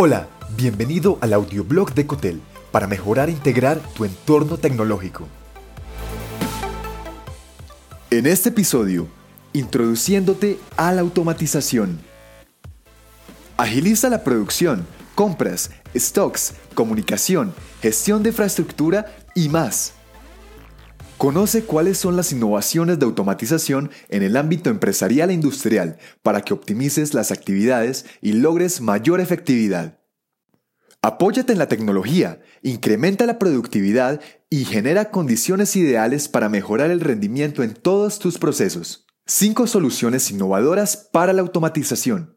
Hola, bienvenido al audioblog de Cotel para mejorar e integrar tu entorno tecnológico. En este episodio, introduciéndote a la automatización. Agiliza la producción, compras, stocks, comunicación, gestión de infraestructura y más. Conoce cuáles son las innovaciones de automatización en el ámbito empresarial e industrial para que optimices las actividades y logres mayor efectividad. Apóyate en la tecnología, incrementa la productividad y genera condiciones ideales para mejorar el rendimiento en todos tus procesos. 5 soluciones innovadoras para la automatización.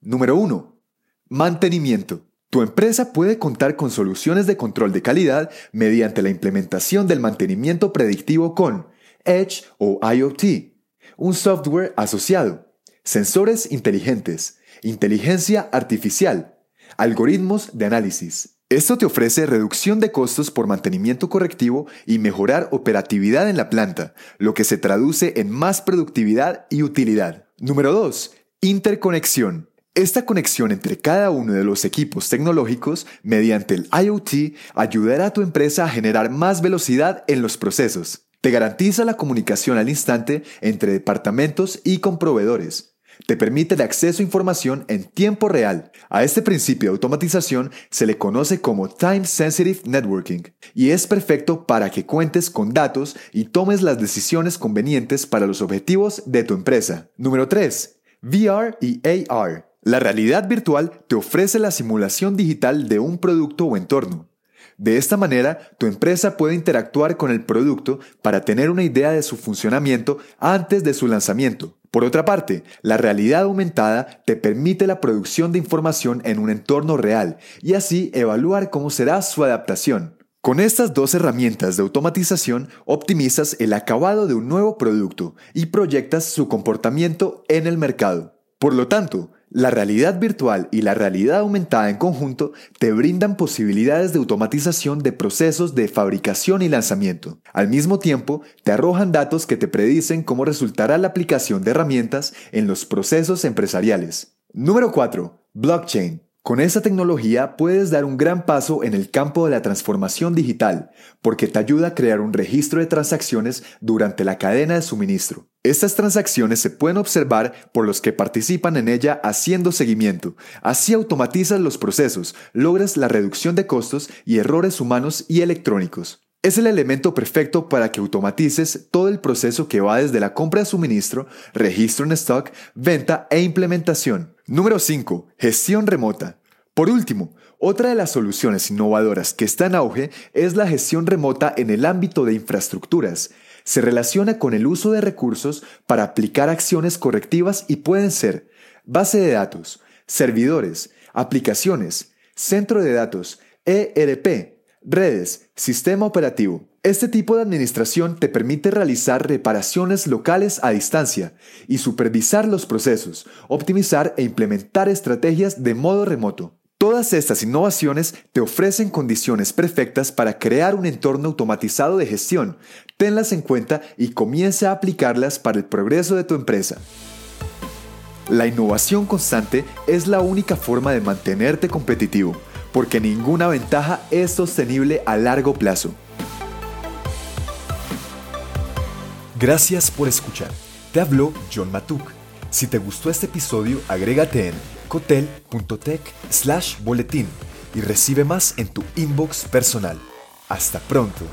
Número 1. Mantenimiento. Tu empresa puede contar con soluciones de control de calidad mediante la implementación del mantenimiento predictivo con Edge o IoT, un software asociado, sensores inteligentes, inteligencia artificial, algoritmos de análisis. Esto te ofrece reducción de costos por mantenimiento correctivo y mejorar operatividad en la planta, lo que se traduce en más productividad y utilidad. Número 2. Interconexión. Esta conexión entre cada uno de los equipos tecnológicos mediante el IoT ayudará a tu empresa a generar más velocidad en los procesos. Te garantiza la comunicación al instante entre departamentos y con proveedores. Te permite el acceso a información en tiempo real. A este principio de automatización se le conoce como Time Sensitive Networking y es perfecto para que cuentes con datos y tomes las decisiones convenientes para los objetivos de tu empresa. Número 3. VR y AR. La realidad virtual te ofrece la simulación digital de un producto o entorno. De esta manera, tu empresa puede interactuar con el producto para tener una idea de su funcionamiento antes de su lanzamiento. Por otra parte, la realidad aumentada te permite la producción de información en un entorno real y así evaluar cómo será su adaptación. Con estas dos herramientas de automatización optimizas el acabado de un nuevo producto y proyectas su comportamiento en el mercado. Por lo tanto, la realidad virtual y la realidad aumentada en conjunto te brindan posibilidades de automatización de procesos de fabricación y lanzamiento. Al mismo tiempo, te arrojan datos que te predicen cómo resultará la aplicación de herramientas en los procesos empresariales. Número 4. Blockchain. Con esta tecnología puedes dar un gran paso en el campo de la transformación digital, porque te ayuda a crear un registro de transacciones durante la cadena de suministro. Estas transacciones se pueden observar por los que participan en ella haciendo seguimiento. Así automatizas los procesos, logras la reducción de costos y errores humanos y electrónicos. Es el elemento perfecto para que automatices todo el proceso que va desde la compra de suministro, registro en stock, venta e implementación. Número 5. Gestión remota. Por último, otra de las soluciones innovadoras que está en auge es la gestión remota en el ámbito de infraestructuras. Se relaciona con el uso de recursos para aplicar acciones correctivas y pueden ser base de datos, servidores, aplicaciones, centro de datos, ERP, redes, sistema operativo. Este tipo de administración te permite realizar reparaciones locales a distancia y supervisar los procesos, optimizar e implementar estrategias de modo remoto. Todas estas innovaciones te ofrecen condiciones perfectas para crear un entorno automatizado de gestión. Tenlas en cuenta y comienza a aplicarlas para el progreso de tu empresa. La innovación constante es la única forma de mantenerte competitivo, porque ninguna ventaja es sostenible a largo plazo. Gracias por escuchar. Te habló John Matuk. Si te gustó este episodio, agrégate en cotel.tech slash boletín y recibe más en tu inbox personal. Hasta pronto.